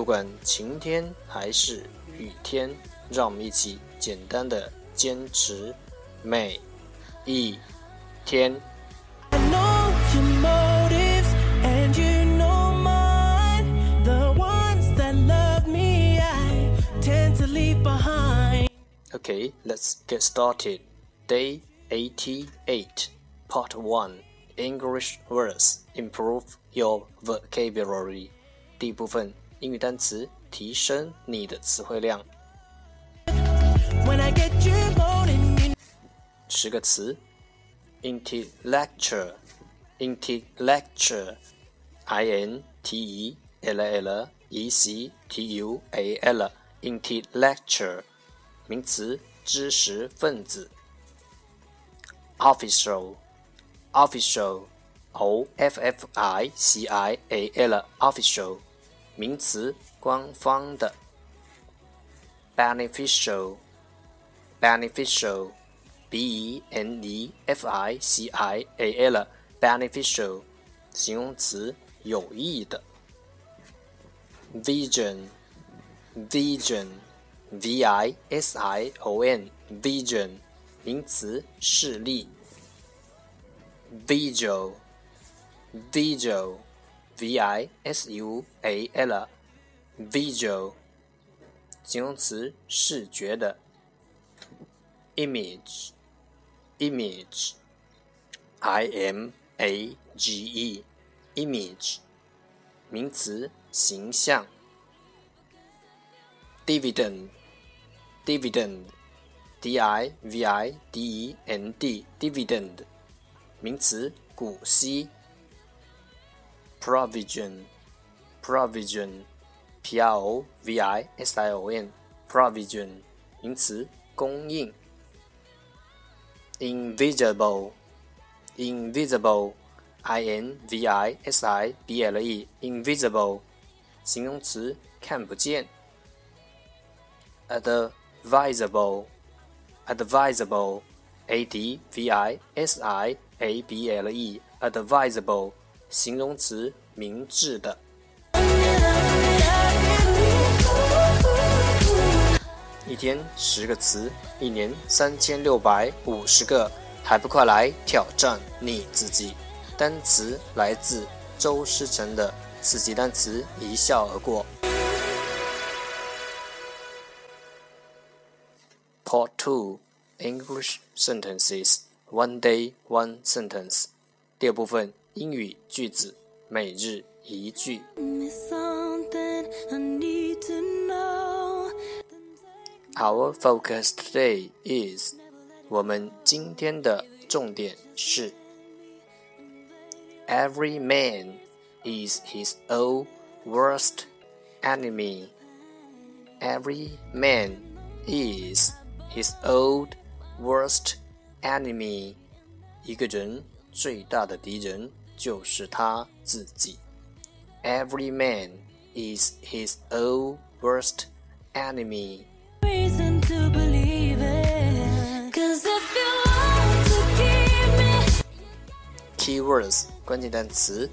不管晴天还是雨天，让我们一起简单的坚持每一天。Okay, let's get started. Day 88, Part 1 English words Improve your vocabulary. 第一部分 英语单词，提升你的词汇量。十个词：intellectual，intellectual，i n t e l l e c t u a l，intellectual，名词，知识分子。official，official，o f f i c i a l，official。名词，官方的。beneficial，beneficial，b e n e f i c i a l，beneficial，形容词，有益的。vision，vision，v i s i o n，vision，名词，视力。visual，visual。V i s u a l，visual，形容词，视觉的。image，image，i m a g e，image，名词，形象。dividend，dividend，d i v i d e n d，dividend，名词，股息。provision provision p r o v i s i o n provision 名词供应 invisible invisible i n v i s i b l e invisible 形容词看不见 advisable advisable a d v i s i a b l e advisable 形容词，明智的。一天十个词，一年三千六百五十个，还不快来挑战你自己？单词来自周诗成的四级单词，一笑而过。Part Two English Sentences One Day One Sentence 第二部分。英语句子每日一句。Our focus today is，我们今天的重点是。Every man is his own worst enemy. Every man is his own worst enemy. 一个人最大的敌人 就是他自己。Every man is his own worst enemy. Keywords 关键单词：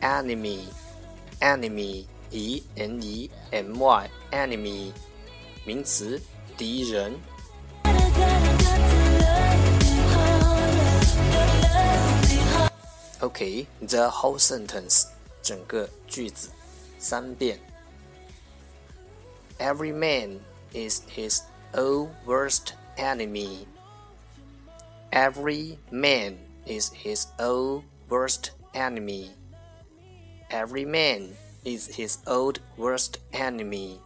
enemy，enemy e n e m y enemy 名词，敌人。 Okay, the whole sentence，整个句子，三遍。Every man is his own worst enemy. Every man is his own worst enemy. Every man is his own worst enemy.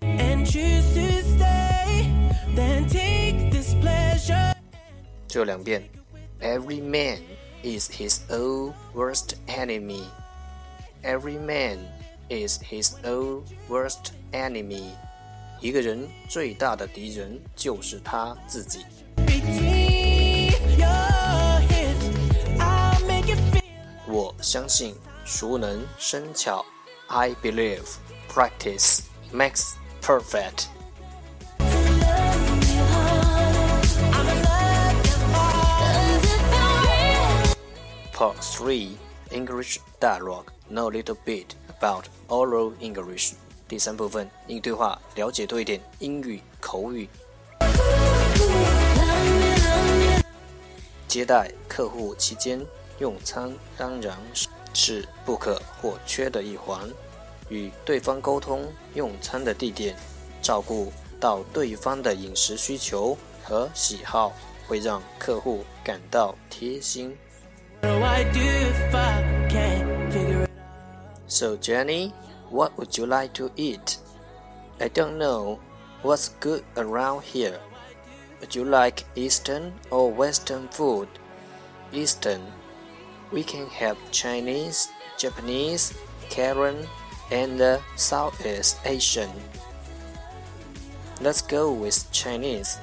And choose to stay, then take this pleasure. 这两遍. Every man is his own worst enemy. Every man is his own worst enemy. 一个人最大的敌人就是他自己。我相信熟能生巧。I believe practice makes perfect. Part 3 English Dialogue Know a little bit about oral English. 第三部分英语对话，了解多一点英语口语。接待客户期间用餐当然是不可或缺的一环。与对方沟通用餐的地点，照顾到对方的饮食需求和喜好，会让客户感到贴心。So Jenny, what would you like to eat? I don't know. What's good around here? Would you like Eastern or Western food? Eastern. We can have Chinese, Japanese, Korean, and Southeast Asian. Let's go with Chinese.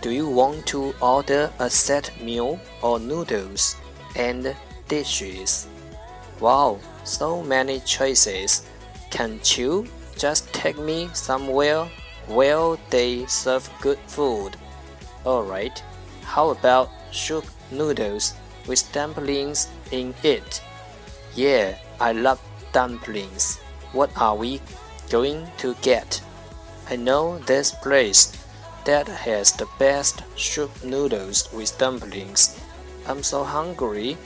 Do you want to order a set meal or noodles and dishes? Wow, so many choices. Can't you just take me somewhere where they serve good food? Alright, how about soup noodles with dumplings in it? Yeah, I love dumplings. What are we going to get? I know this place that has the best soup noodles with dumplings. I'm so hungry.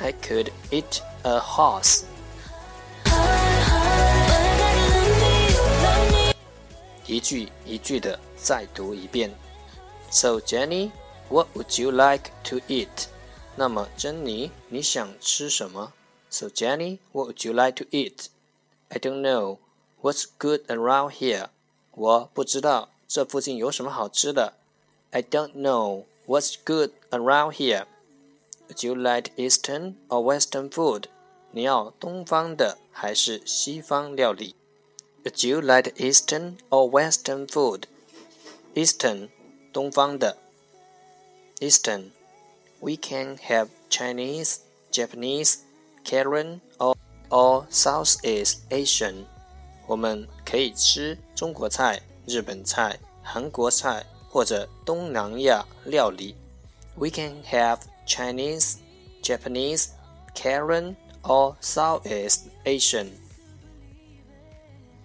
I could eat a horse. 一句一句的再读一遍。So Jenny, what would you like to eat? 那么珍妮，你想吃什么？So Jenny, what would you like to eat? I don't know. What's good around here? 我不知道这附近有什么好吃的。I don't know. What's good around here? Would you like Eastern or Western food? 你要东方的还是西方料理？Would you like Eastern or Western food? Eastern，东方的。Eastern, we can have Chinese, Japanese, Korean or or Southeast Asian. 我们可以吃中国菜、日本菜、韩国菜或者东南亚料理。We can have Chinese, Japanese, Korean, or Southeast Asian.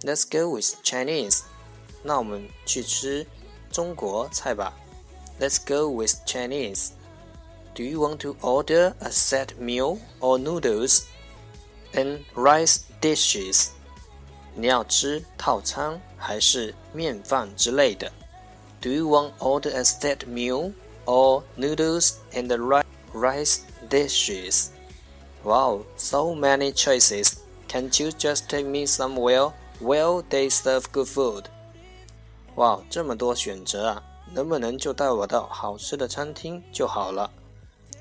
Let's go with Chinese. 那我们去吃中国菜吧。Let's go with Chinese. Do you want to order a set meal or noodles and rice dishes? 你要吃套餐还是面饭之类的？Do you want order a set meal or noodles and rice? dishes? Wow, so many choices. Can't you just take me somewhere where they serve good food? 哇，这么多选择啊！能不能就带我到好吃的餐厅就好了？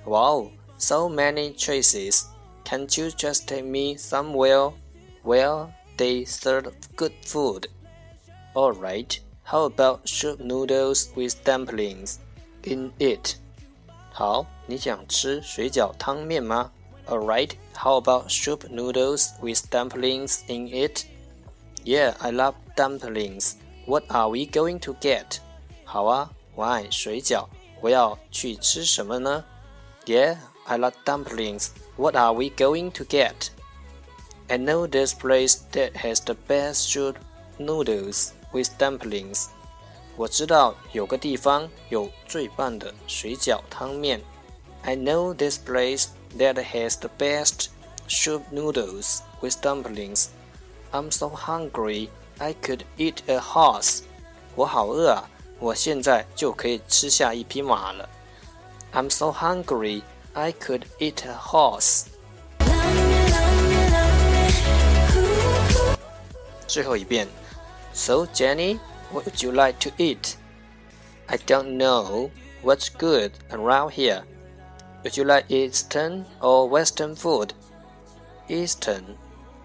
Wow, so many choices. Can't you just take me somewhere where they serve good food? Alright, how about soup noodles with dumplings in it? 好，你想吃水饺汤面吗？Alright, how about soup noodles with dumplings in it? Yeah, I love dumplings. What are we going to get? 好啊，我爱水饺。我要去吃什么呢？Yeah, I love dumplings. What are we going to get? I know this place that has the best soup noodles with dumplings. 我知道有个地方有最棒的水饺汤面。I know this place that has the best soup noodles with dumplings. I'm so hungry I could eat a horse. 我好饿啊！我现在就可以吃下一匹马了。I'm so hungry, I could eat a horse. 最后一遍。So Jenny, what would you like to eat? I don't know what's good around here. Would you like Eastern or Western food? Eastern.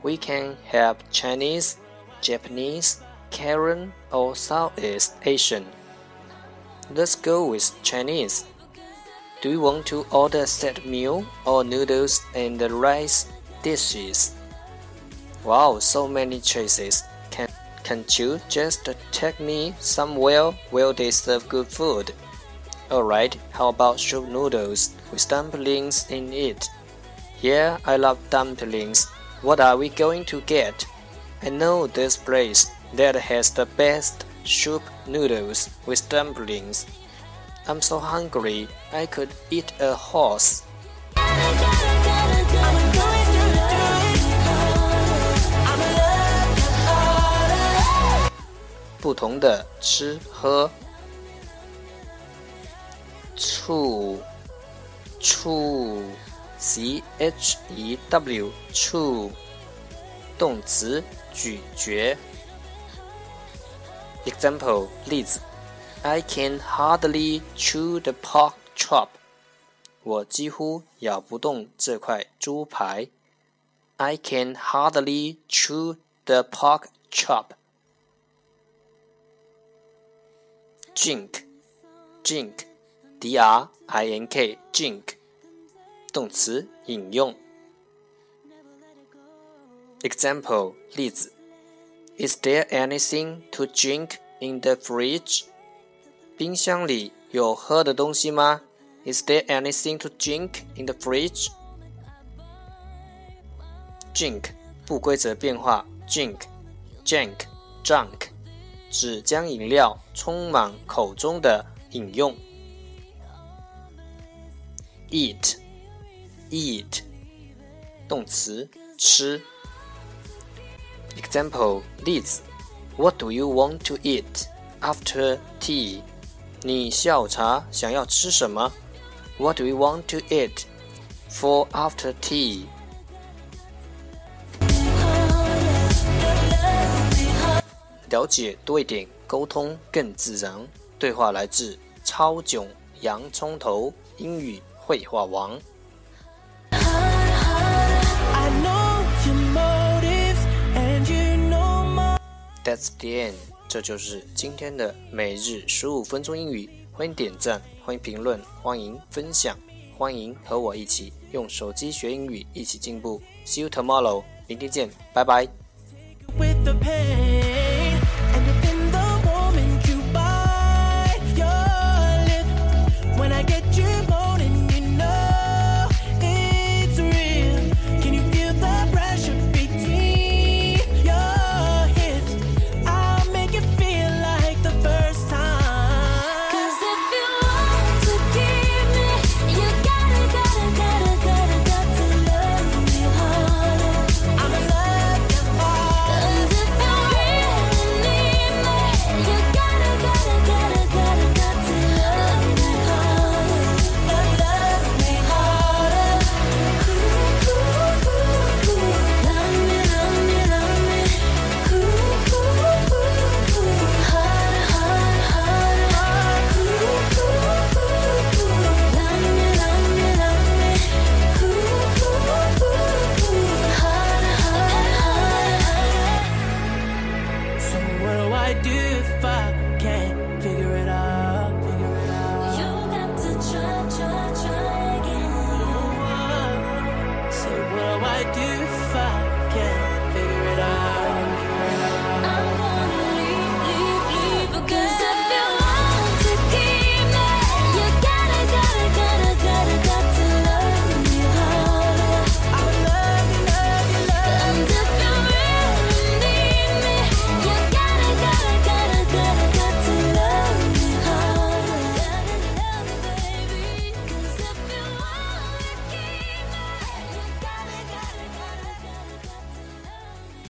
We can have Chinese, Japanese, Korean, or Southeast Asian. Let's go with Chinese. Do you want to order set meal or noodles and rice dishes? Wow, so many choices. Can can't you just take me somewhere where they serve good food? Alright, how about soup noodles with dumplings in it? Yeah, I love dumplings. What are we going to get? I know this place that has the best soup noodles with dumplings. I'm so hungry, I could eat a horse. 不同的吃喝，醋，醋，c h e w，醋，动词咀嚼。Example 例子：I can hardly chew the pork chop。我几乎咬不动这块猪排。I can hardly chew the pork chop。 Drink drink d r i n k drink 动词饮用。Example 例子：Is there anything to drink in the fridge？冰箱里有喝的东西吗？Is there anything to drink in the fridge？Drink 不规则变化 drink drink junk 只。将饮料充满口中的饮用。eat，eat，动词吃。Example 例子：What do you want to eat after tea？你下午茶想要吃什么？What do you want to eat for after tea？了解多一点，沟通更自然。对话来自超囧洋葱头英语绘画王。That's the end。这就是今天的每日十五分钟英语。欢迎点赞，欢迎评论，欢迎分享，欢迎和我一起用手机学英语，一起进步。See you tomorrow。明天见，拜拜。With the pain.